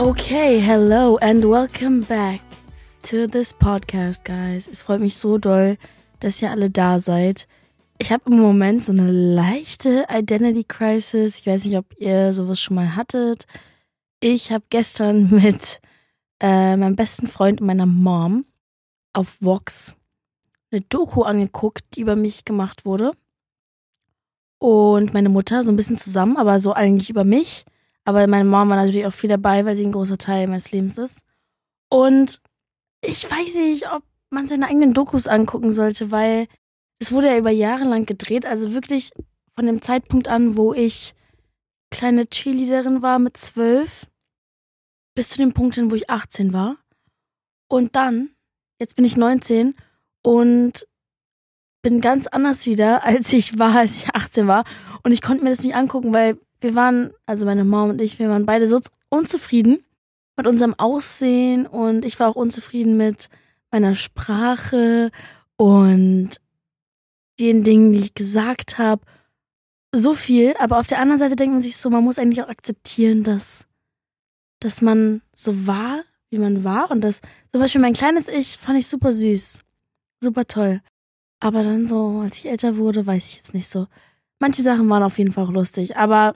Okay, hello and welcome back to this podcast, guys. Es freut mich so doll, dass ihr alle da seid. Ich habe im Moment so eine leichte Identity Crisis. Ich weiß nicht, ob ihr sowas schon mal hattet. Ich habe gestern mit äh, meinem besten Freund und meiner Mom auf Vox eine Doku angeguckt, die über mich gemacht wurde. Und meine Mutter so ein bisschen zusammen, aber so eigentlich über mich. Aber meine Mom war natürlich auch viel dabei, weil sie ein großer Teil meines Lebens ist. Und ich weiß nicht, ob man seine eigenen Dokus angucken sollte, weil es wurde ja über Jahre lang gedreht. Also wirklich von dem Zeitpunkt an, wo ich kleine Cheerleaderin war mit zwölf, bis zu dem Punkt hin, wo ich 18 war. Und dann, jetzt bin ich 19 und bin ganz anders wieder, als ich war, als ich 18 war. Und ich konnte mir das nicht angucken, weil wir waren, also meine Mom und ich, wir waren beide so unzufrieden mit unserem Aussehen und ich war auch unzufrieden mit meiner Sprache und den Dingen, die ich gesagt habe. So viel, aber auf der anderen Seite denkt man sich so, man muss eigentlich auch akzeptieren, dass, dass man so war, wie man war und das, zum Beispiel mein kleines Ich fand ich super süß, super toll. Aber dann so, als ich älter wurde, weiß ich jetzt nicht so. Manche Sachen waren auf jeden Fall auch lustig, aber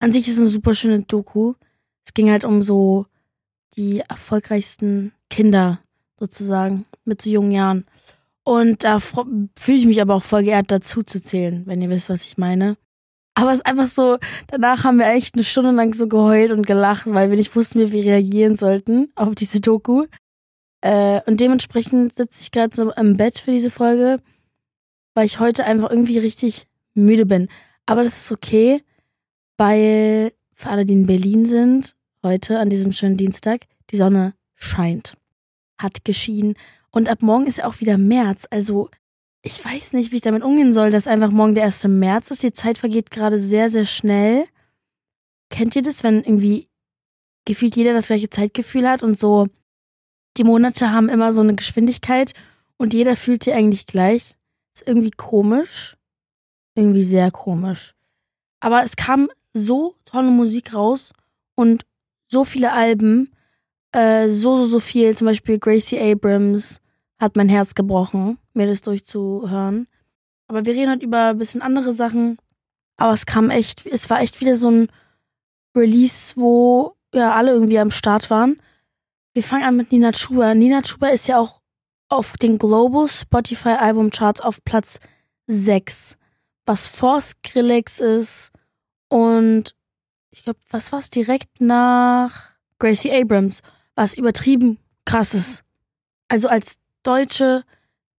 an sich ist es eine super schöne Doku. Es ging halt um so die erfolgreichsten Kinder sozusagen mit so jungen Jahren. Und da fühle ich mich aber auch voll geehrt, dazu zu zählen, wenn ihr wisst, was ich meine. Aber es ist einfach so, danach haben wir echt eine Stunde lang so geheult und gelacht, weil wir nicht wussten, wie wir reagieren sollten auf diese Doku. Äh, und dementsprechend sitze ich gerade so im Bett für diese Folge, weil ich heute einfach irgendwie richtig müde bin. Aber das ist okay, weil für alle, die in Berlin sind, heute an diesem schönen Dienstag, die Sonne scheint. Hat geschienen. Und ab morgen ist ja auch wieder März. Also ich weiß nicht, wie ich damit umgehen soll, dass einfach morgen der 1. März ist. Die Zeit vergeht gerade sehr, sehr schnell. Kennt ihr das, wenn irgendwie gefühlt jeder das gleiche Zeitgefühl hat und so die Monate haben immer so eine Geschwindigkeit und jeder fühlt sie eigentlich gleich? Ist irgendwie komisch. Irgendwie sehr komisch. Aber es kam so tolle Musik raus und so viele Alben, äh, so, so, so viel. Zum Beispiel Gracie Abrams hat mein Herz gebrochen, mir das durchzuhören. Aber wir reden halt über ein bisschen andere Sachen. Aber es kam echt, es war echt wieder so ein Release, wo ja alle irgendwie am Start waren. Wir fangen an mit Nina Chuba. Nina Chuba ist ja auch auf den Global Spotify Album Charts auf Platz 6. Was vor Skrillex ist, und ich glaube, was war's direkt nach Gracie Abrams, was übertrieben krasses. Also als Deutsche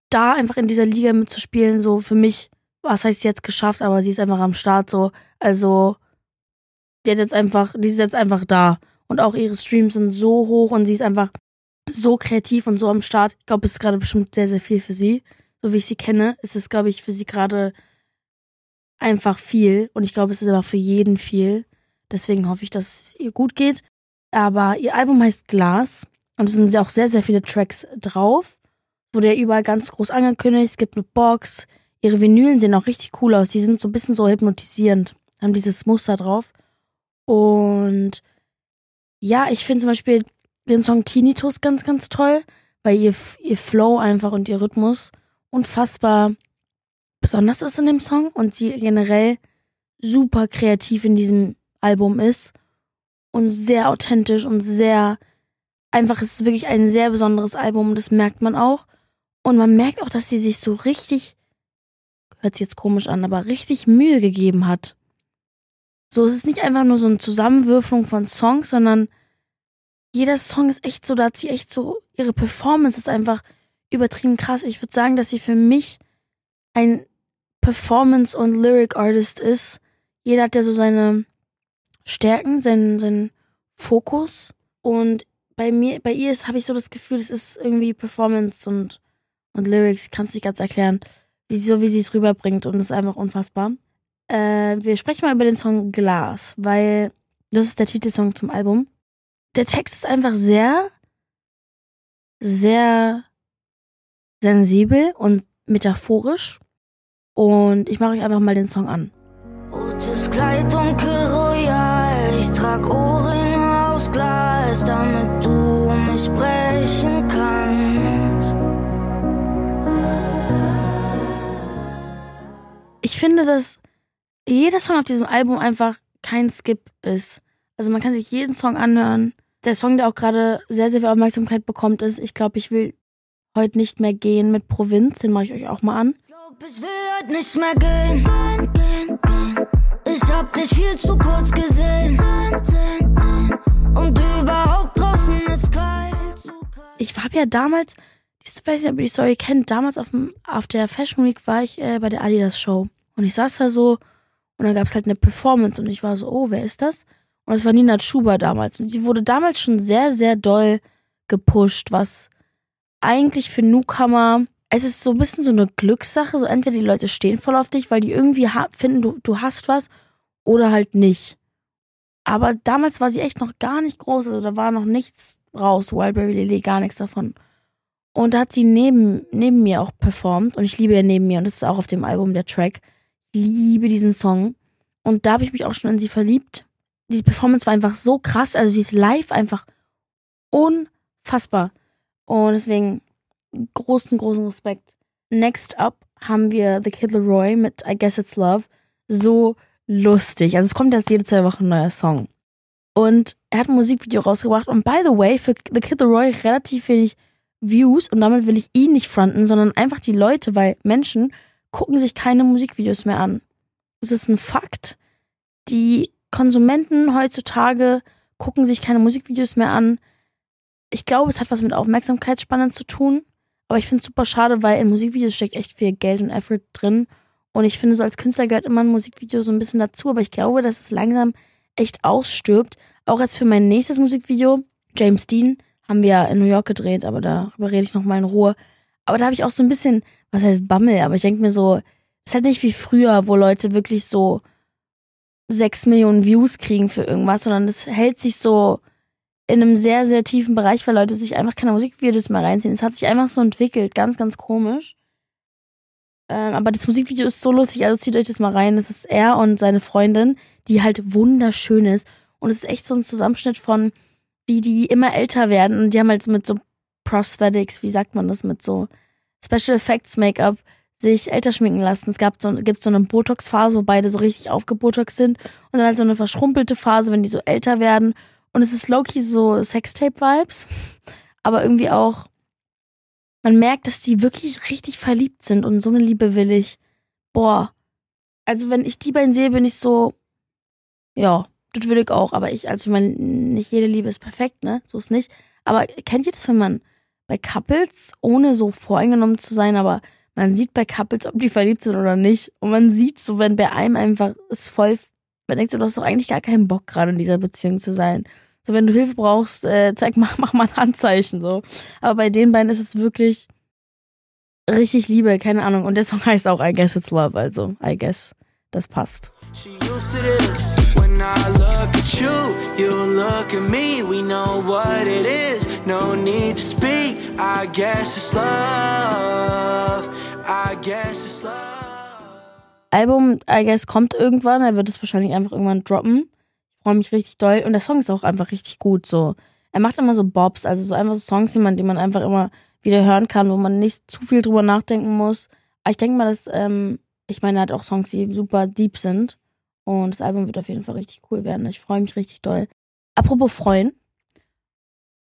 da einfach in dieser Liga mitzuspielen, so für mich, was heißt jetzt geschafft, aber sie ist einfach am Start so. Also die hat jetzt einfach, die ist jetzt einfach da. Und auch ihre Streams sind so hoch und sie ist einfach so kreativ und so am Start. Ich glaube, es ist gerade bestimmt sehr, sehr viel für sie. So wie ich sie kenne, ist es, glaube ich, für sie gerade einfach viel und ich glaube, es ist aber für jeden viel. Deswegen hoffe ich, dass es ihr gut geht. Aber ihr Album heißt Glas und es sind auch sehr, sehr viele Tracks drauf. Wurde ja überall ganz groß angekündigt. Es gibt eine Box. Ihre Vinylen sehen auch richtig cool aus. Die sind so ein bisschen so hypnotisierend. Haben dieses Muster drauf. Und ja, ich finde zum Beispiel den Song Tinnitus ganz, ganz toll, weil ihr, ihr Flow einfach und ihr Rhythmus unfassbar besonders ist in dem Song und sie generell super kreativ in diesem Album ist und sehr authentisch und sehr einfach es ist wirklich ein sehr besonderes Album, das merkt man auch und man merkt auch, dass sie sich so richtig hört sich jetzt komisch an, aber richtig Mühe gegeben hat. So, es ist nicht einfach nur so eine Zusammenwürfelung von Songs, sondern jeder Song ist echt so, da hat sie echt so, ihre Performance ist einfach übertrieben krass. Ich würde sagen, dass sie für mich ein Performance- und Lyric-Artist ist. Jeder hat ja so seine Stärken, seinen, seinen Fokus. Und bei mir, bei ihr habe ich so das Gefühl, es ist irgendwie Performance und, und Lyrics. Ich kann es nicht ganz erklären, wie, so wie sie es rüberbringt und es ist einfach unfassbar. Äh, wir sprechen mal über den Song Glas, weil das ist der Titelsong zum Album. Der Text ist einfach sehr, sehr sensibel und metaphorisch. Und ich mache euch einfach mal den Song an. Rotes Kleid, dunkel royal, ich trag Ohrringe aus Glas, damit du mich brechen kannst. Ich finde, dass jeder Song auf diesem Album einfach kein Skip ist. Also man kann sich jeden Song anhören. Der Song, der auch gerade sehr, sehr viel Aufmerksamkeit bekommt, ist Ich glaube, ich will heute nicht mehr gehen mit Provinz. Den mache ich euch auch mal an. Ich will heute nicht mehr gehen. Ich hab dich viel zu kurz gesehen. Und überhaupt draußen ist kalt. Ich habe ja damals, ich weiß nicht, ob ihr die Story kennt, damals auf, dem, auf der Fashion Week war ich äh, bei der Adidas Show. Und ich saß da so und dann gab's halt eine Performance und ich war so, oh, wer ist das? Und es war Nina Chuba damals. Und sie wurde damals schon sehr, sehr doll gepusht, was eigentlich für Newcomer, es ist so ein bisschen so eine Glückssache. So entweder die Leute stehen voll auf dich, weil die irgendwie finden, du, du hast was, oder halt nicht. Aber damals war sie echt noch gar nicht groß, also da war noch nichts raus, Wildberry Lily, gar nichts davon. Und da hat sie neben, neben mir auch performt und ich liebe ja neben mir und das ist auch auf dem Album der Track. Ich liebe diesen Song. Und da habe ich mich auch schon in sie verliebt die Performance war einfach so krass. Also sie ist live einfach unfassbar. Und deswegen großen, großen Respekt. Next up haben wir The Kid Leroy mit I Guess It's Love. So lustig. Also es kommt jetzt jede zwei Wochen ein neuer Song. Und er hat ein Musikvideo rausgebracht. Und by the way, für The Kid Leroy relativ wenig Views. Und damit will ich ihn nicht fronten, sondern einfach die Leute, weil Menschen gucken sich keine Musikvideos mehr an. Das ist ein Fakt. Die Konsumenten heutzutage gucken sich keine Musikvideos mehr an. Ich glaube, es hat was mit Aufmerksamkeitsspannen zu tun. Aber ich finde es super schade, weil in Musikvideos steckt echt viel Geld und Effort drin. Und ich finde, so als Künstler gehört immer ein Musikvideo so ein bisschen dazu. Aber ich glaube, dass es langsam echt ausstirbt. Auch jetzt für mein nächstes Musikvideo, James Dean, haben wir ja in New York gedreht, aber darüber rede ich nochmal in Ruhe. Aber da habe ich auch so ein bisschen, was heißt Bammel, aber ich denke mir so, ist halt nicht wie früher, wo Leute wirklich so sechs Millionen Views kriegen für irgendwas, sondern es hält sich so in einem sehr, sehr tiefen Bereich, weil Leute sich einfach keine Musikvideos mehr reinziehen. Es hat sich einfach so entwickelt, ganz, ganz komisch. Ähm, aber das Musikvideo ist so lustig, also zieht euch das mal rein. Es ist er und seine Freundin, die halt wunderschön ist. Und es ist echt so ein Zusammenschnitt von, wie die immer älter werden. Und die haben halt mit so Prosthetics, wie sagt man das, mit so Special Effects Make-up sich älter schminken lassen. Es gab so, gibt so eine Botox-Phase, wo beide so richtig aufgebotox sind. Und dann halt so eine verschrumpelte Phase, wenn die so älter werden. Und es ist low-key so Sextape-Vibes. Aber irgendwie auch, man merkt, dass die wirklich richtig verliebt sind und so eine Liebe will ich. Boah. Also wenn ich die beiden sehe, bin ich so, ja, das will ich auch. Aber ich, also ich meine, nicht jede Liebe ist perfekt, ne? So ist nicht. Aber kennt ihr das, wenn man bei Couples, ohne so voreingenommen zu sein, aber man sieht bei Couples, ob die verliebt sind oder nicht. Und man sieht so, wenn bei einem einfach ist voll, man denkt so, du hast doch eigentlich gar keinen Bock gerade in dieser Beziehung zu sein. So, wenn du Hilfe brauchst, äh, zeig mal, mach mal ein Handzeichen, so. Aber bei den beiden ist es wirklich richtig Liebe, keine Ahnung. Und der Song heißt auch I Guess It's Love, also I Guess, das passt. When I look at you, you look at me, we know what it is, no need to speak. I guess it's love. Album, I guess, kommt irgendwann. Er wird es wahrscheinlich einfach irgendwann droppen. Ich freue mich richtig doll. Und der Song ist auch einfach richtig gut. So. Er macht immer so Bobs, also so einfach so Songs, die man, die man einfach immer wieder hören kann, wo man nicht zu viel drüber nachdenken muss. Aber ich denke mal, dass, ähm, ich meine, er hat auch Songs, die super deep sind. Und das Album wird auf jeden Fall richtig cool werden. Ich freue mich richtig doll. Apropos freuen.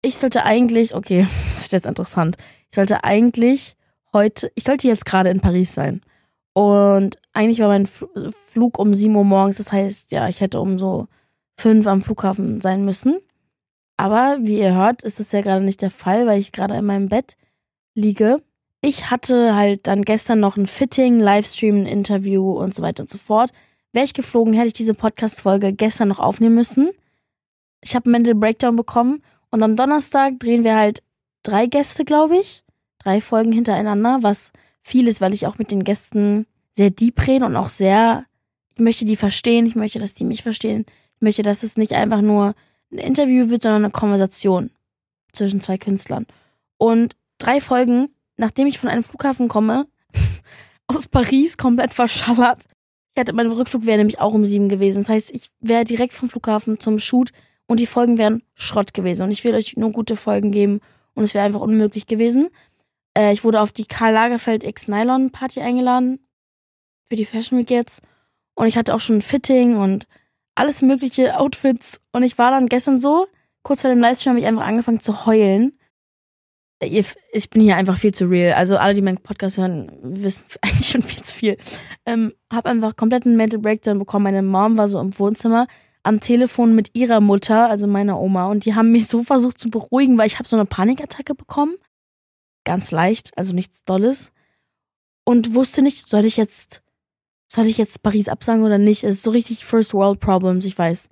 Ich sollte eigentlich, okay, das ist jetzt interessant. Ich sollte eigentlich heute, ich sollte jetzt gerade in Paris sein. Und eigentlich war mein Flug um 7 Uhr morgens. Das heißt, ja, ich hätte um so 5 am Flughafen sein müssen. Aber wie ihr hört, ist das ja gerade nicht der Fall, weil ich gerade in meinem Bett liege. Ich hatte halt dann gestern noch ein Fitting, Livestream, ein Interview und so weiter und so fort. Wäre ich geflogen, hätte ich diese Podcast-Folge gestern noch aufnehmen müssen. Ich habe einen Mental Breakdown bekommen und am Donnerstag drehen wir halt drei Gäste, glaube ich drei Folgen hintereinander, was viel ist, weil ich auch mit den Gästen sehr deep rede und auch sehr, ich möchte die verstehen, ich möchte, dass die mich verstehen. Ich möchte, dass es nicht einfach nur ein Interview wird, sondern eine Konversation zwischen zwei Künstlern. Und drei Folgen, nachdem ich von einem Flughafen komme, aus Paris komplett verschallert. Ich hatte, mein Rückflug wäre nämlich auch um sieben gewesen. Das heißt, ich wäre direkt vom Flughafen zum Shoot und die Folgen wären Schrott gewesen. Und ich will euch nur gute Folgen geben und es wäre einfach unmöglich gewesen. Äh, ich wurde auf die Karl Lagerfeld X Nylon Party eingeladen. für die Fashion Week jetzt. Und ich hatte auch schon Fitting und alles mögliche Outfits. Und ich war dann gestern so, kurz vor dem Livestream habe ich einfach angefangen zu heulen. Ich bin hier einfach viel zu real. Also alle, die meinen Podcast hören, wissen eigentlich schon viel zu viel. Ähm, hab einfach komplett einen Mental Breakdown bekommen. Meine Mom war so im Wohnzimmer am Telefon mit ihrer Mutter, also meiner Oma, und die haben mich so versucht zu beruhigen, weil ich habe so eine Panikattacke bekommen. Ganz leicht, also nichts Dolles. Und wusste nicht, soll ich jetzt, soll ich jetzt Paris absagen oder nicht? Es ist so richtig First World Problems, ich weiß.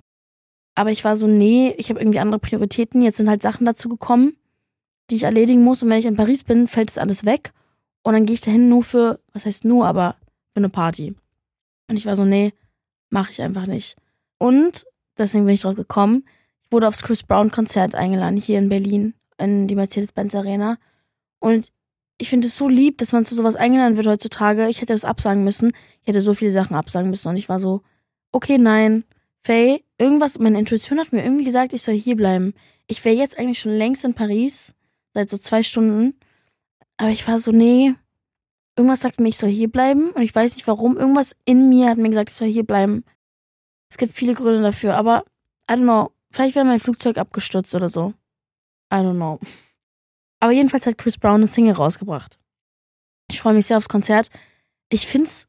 Aber ich war so, nee, ich habe irgendwie andere Prioritäten. Jetzt sind halt Sachen dazu gekommen, die ich erledigen muss. Und wenn ich in Paris bin, fällt das alles weg. Und dann gehe ich dahin nur für, was heißt nur, aber für eine Party. Und ich war so, nee, mache ich einfach nicht. Und, deswegen bin ich drauf gekommen, ich wurde aufs Chris Brown Konzert eingeladen, hier in Berlin, in die Mercedes-Benz Arena. Und ich finde es so lieb, dass man zu sowas eingeladen wird heutzutage. Ich hätte das absagen müssen. Ich hätte so viele Sachen absagen müssen. Und ich war so, okay, nein. Faye, irgendwas, meine Intuition hat mir irgendwie gesagt, ich soll hier bleiben. Ich wäre jetzt eigentlich schon längst in Paris, seit so zwei Stunden. Aber ich war so, nee, irgendwas sagt mir, ich soll hier bleiben. Und ich weiß nicht warum. Irgendwas in mir hat mir gesagt, ich soll hier bleiben. Es gibt viele Gründe dafür, aber I don't know. Vielleicht wäre mein Flugzeug abgestürzt oder so. I don't know. Aber jedenfalls hat Chris Brown eine Single rausgebracht. Ich freue mich sehr aufs Konzert. Ich find's,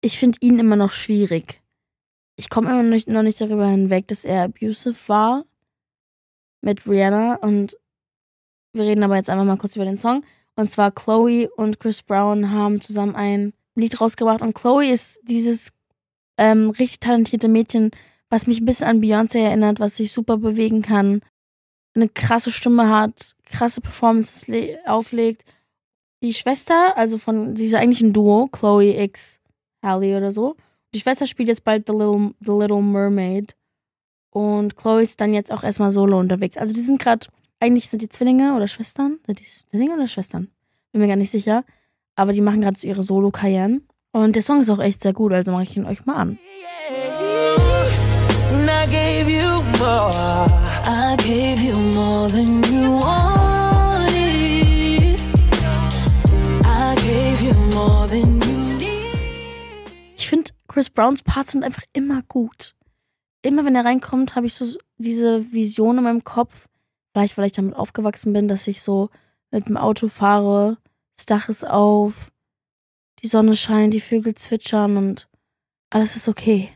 ich find ihn immer noch schwierig. Ich komme immer noch nicht, noch nicht darüber hinweg, dass er abusive war mit Rihanna und wir reden aber jetzt einfach mal kurz über den Song. Und zwar Chloe und Chris Brown haben zusammen ein Lied rausgebracht und Chloe ist dieses ähm, richtig talentierte Mädchen, was mich ein bisschen an Beyoncé erinnert, was sich super bewegen kann, eine krasse Stimme hat, krasse Performances auflegt. Die Schwester, also von, sie ist eigentlich ein Duo, Chloe X Halle oder so. Die Schwester spielt jetzt bald The Little, The Little Mermaid. Und Chloe ist dann jetzt auch erstmal solo unterwegs. Also die sind gerade, eigentlich sind die Zwillinge oder Schwestern. Sind die Zwillinge oder Schwestern? Bin mir gar nicht sicher. Aber die machen gerade so ihre Solo-Karrieren. Und der Song ist auch echt sehr gut, also mache ich ihn euch mal an. Ich finde, Chris Browns Parts sind einfach immer gut. Immer wenn er reinkommt, habe ich so diese Vision in meinem Kopf. Vielleicht, weil ich damit aufgewachsen bin, dass ich so mit dem Auto fahre, das Dach ist auf, die Sonne scheint, die Vögel zwitschern und alles ist okay.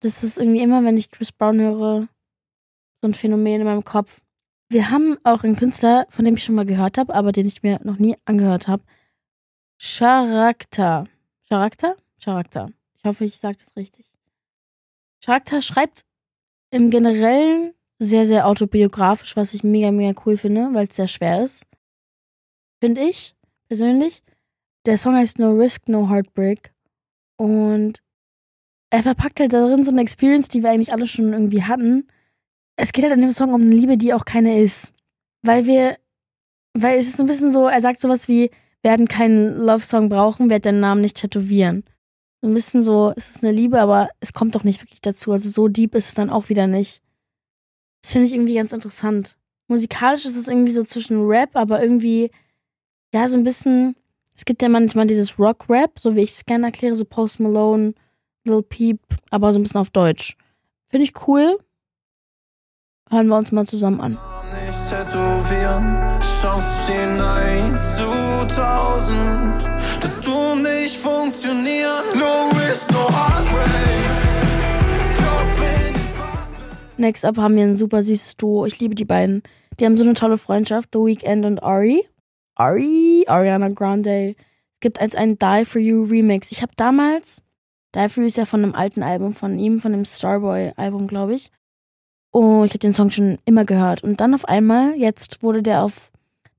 Das ist irgendwie immer, wenn ich Chris Brown höre, so ein Phänomen in meinem Kopf. Wir haben auch einen Künstler, von dem ich schon mal gehört habe, aber den ich mir noch nie angehört habe. Charakter. Charakter? Charakter. Ich hoffe, ich sage das richtig. Charakter schreibt im Generellen sehr, sehr autobiografisch, was ich mega, mega cool finde, weil es sehr schwer ist. Finde ich, persönlich. Der Song heißt No Risk, No Heartbreak. Und er verpackt halt darin so eine Experience, die wir eigentlich alle schon irgendwie hatten. Es geht halt in dem Song um eine Liebe, die auch keine ist. Weil wir, weil es ist so ein bisschen so, er sagt sowas wie, werden keinen Love-Song brauchen, werden deinen Namen nicht tätowieren. So ein bisschen so, es ist eine Liebe, aber es kommt doch nicht wirklich dazu. Also so deep ist es dann auch wieder nicht. Das finde ich irgendwie ganz interessant. Musikalisch ist es irgendwie so zwischen Rap, aber irgendwie, ja, so ein bisschen, es gibt ja manchmal dieses Rock-Rap, so wie ich es gerne erkläre, so Post Malone, Lil Peep, aber so ein bisschen auf Deutsch. Finde ich cool. Hören wir uns mal zusammen an. Nicht tätowieren, Chance stehen 1 zu 1000, dass du nicht funktionieren. No risk, no heartbreak. Next up haben wir ein super süßes Duo. Ich liebe die beiden. Die haben so eine tolle Freundschaft. The Weeknd und Ari. Ari, Ariana Grande. Es gibt als einen Die For You Remix. Ich habe damals, Die For You ist ja von einem alten Album von ihm, von dem Starboy-Album, glaube ich. Und ich habe den Song schon immer gehört. Und dann auf einmal, jetzt wurde der auf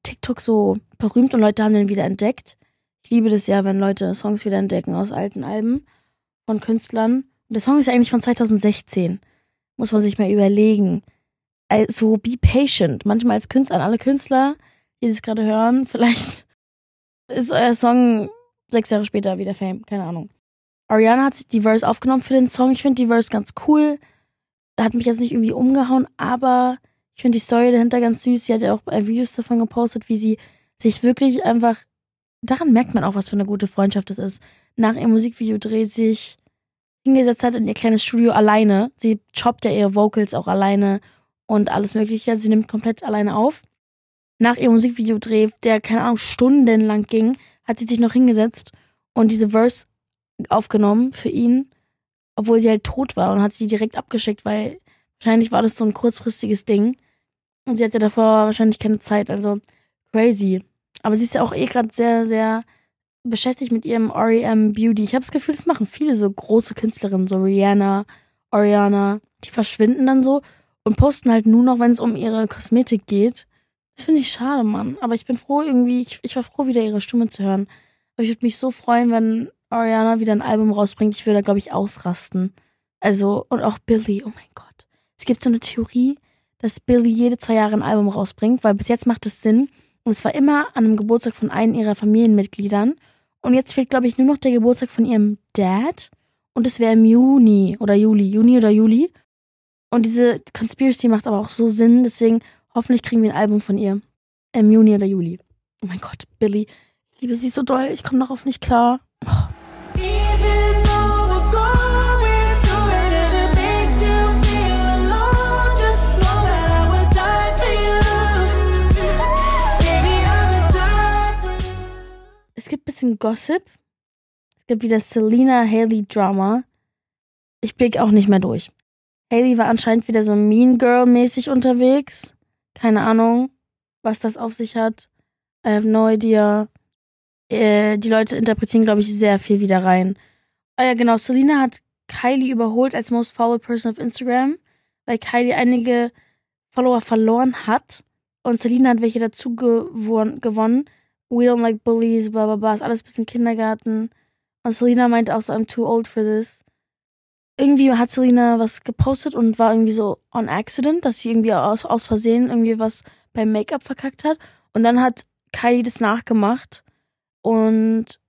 TikTok so berühmt und Leute haben den wieder entdeckt. Ich liebe das ja, wenn Leute Songs wieder entdecken aus alten Alben von Künstlern. Und der Song ist eigentlich von 2016. Muss man sich mal überlegen. Also, be patient. Manchmal als Künstler, an alle Künstler, die das gerade hören, vielleicht ist euer Song sechs Jahre später wieder Fame, keine Ahnung. Ariana hat sich die Verse aufgenommen für den Song. Ich finde die Verse ganz cool. Hat mich jetzt nicht irgendwie umgehauen, aber ich finde die Story dahinter ganz süß. Sie hat ja auch Videos davon gepostet, wie sie sich wirklich einfach daran merkt man auch, was für eine gute Freundschaft das ist. Nach ihrem Musikvideodreh sich hingesetzt hat in ihr kleines Studio alleine. Sie choppt ja ihre Vocals auch alleine und alles Mögliche. Sie nimmt komplett alleine auf. Nach ihrem Musikvideodreh, der keine Ahnung stundenlang ging, hat sie sich noch hingesetzt und diese Verse aufgenommen für ihn, obwohl sie halt tot war und hat sie direkt abgeschickt, weil wahrscheinlich war das so ein kurzfristiges Ding. Und sie hatte davor wahrscheinlich keine Zeit, also crazy. Aber sie ist ja auch eh gerade sehr, sehr beschäftigt mit ihrem REM Beauty. Ich habe das Gefühl, das machen viele so große Künstlerinnen, so Rihanna, Oriana, die verschwinden dann so und posten halt nur noch, wenn es um ihre Kosmetik geht. Das finde ich schade, Mann. Aber ich bin froh irgendwie, ich, ich war froh, wieder ihre Stimme zu hören. Aber ich würde mich so freuen, wenn Ariana wieder ein Album rausbringt. Ich würde da, glaube ich, ausrasten. Also, und auch Billy, oh mein Gott. Es gibt so eine Theorie, dass Billy jede zwei Jahre ein Album rausbringt, weil bis jetzt macht es Sinn. Und es war immer an einem Geburtstag von einem ihrer Familienmitgliedern. Und jetzt fehlt, glaube ich, nur noch der Geburtstag von ihrem Dad. Und es wäre im Juni oder Juli. Juni oder Juli. Und diese Conspiracy macht aber auch so Sinn. Deswegen hoffentlich kriegen wir ein Album von ihr. Im Juni oder Juli. Oh mein Gott, Billy. Ich liebe sie so doll. Ich komme darauf nicht klar. Oh. Es gibt ein bisschen Gossip. Es gibt wieder Selena Haley Drama. Ich blick auch nicht mehr durch. Haley war anscheinend wieder so Mean Girl mäßig unterwegs. Keine Ahnung, was das auf sich hat. I have no idea. Äh, die Leute interpretieren, glaube ich, sehr viel wieder rein. Ah ja, genau. Selena hat Kylie überholt als most followed person auf Instagram, weil Kylie einige Follower verloren hat und Selena hat welche dazu gewonnen. We don't like bullies, bla bla bla, ist alles bisschen Kindergarten. Und Selena meinte auch so, I'm too old for this. Irgendwie hat Selena was gepostet und war irgendwie so on accident, dass sie irgendwie aus, aus Versehen irgendwie was beim Make-up verkackt hat. Und dann hat Kylie das nachgemacht und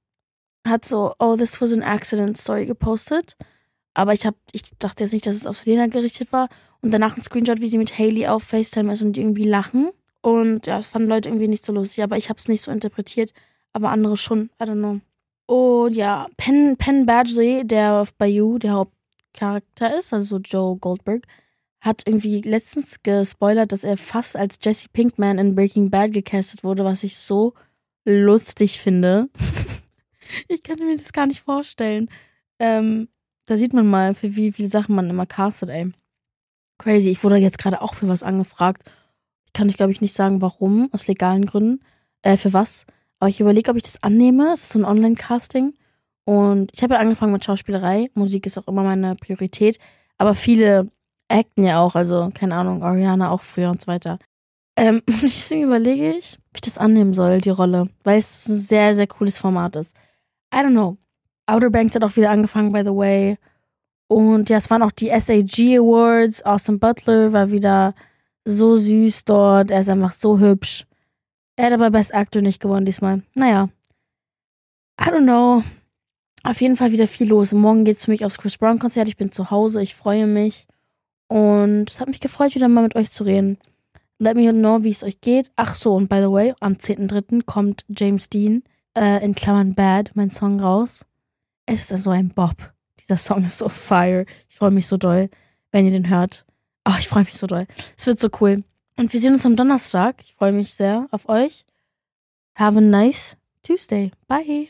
hat so, oh, this was an accident Story gepostet. Aber ich hab, ich dachte jetzt nicht, dass es auf Selena gerichtet war. Und danach ein Screenshot, wie sie mit Haley auf FaceTime ist und die irgendwie lachen. Und ja, das fanden Leute irgendwie nicht so lustig, aber ich habe es nicht so interpretiert, aber andere schon. I don't know. Und ja, Penn, Penn Badgley, der auf Bayou der Hauptcharakter ist, also Joe Goldberg, hat irgendwie letztens gespoilert, dass er fast als Jesse Pinkman in Breaking Bad gecastet wurde, was ich so lustig finde. ich kann mir das gar nicht vorstellen. Ähm, da sieht man mal, für wie viele Sachen man immer castet, ey. Crazy. Ich wurde jetzt gerade auch für was angefragt kann ich, glaube ich, nicht sagen, warum, aus legalen Gründen, äh, für was. Aber ich überlege, ob ich das annehme. Es ist so ein Online-Casting. Und ich habe ja angefangen mit Schauspielerei. Musik ist auch immer meine Priorität. Aber viele acten ja auch, also keine Ahnung, Ariana auch früher und so weiter. Ähm, deswegen überlege ich, ob ich das annehmen soll, die Rolle. Weil es ein sehr, sehr cooles Format ist. I don't know. Outer Banks hat auch wieder angefangen, by the way. Und ja, es waren auch die SAG Awards. Austin Butler war wieder so süß dort. Er ist einfach so hübsch. Er hat aber Best Actor nicht gewonnen diesmal. Naja. I don't know. Auf jeden Fall wieder viel los. Morgen geht's für mich aufs Chris Brown Konzert. Ich bin zu Hause. Ich freue mich. Und es hat mich gefreut, wieder mal mit euch zu reden. Let me know, wie es euch geht. Ach so, und by the way, am 10.3. kommt James Dean, äh, in Klammern Bad, mein Song raus. Es ist so also ein Bob. Dieser Song ist so fire. Ich freue mich so doll, wenn ihr den hört. Oh, ich freue mich so doll. Es wird so cool. Und wir sehen uns am Donnerstag. Ich freue mich sehr auf euch. Have a nice Tuesday. Bye.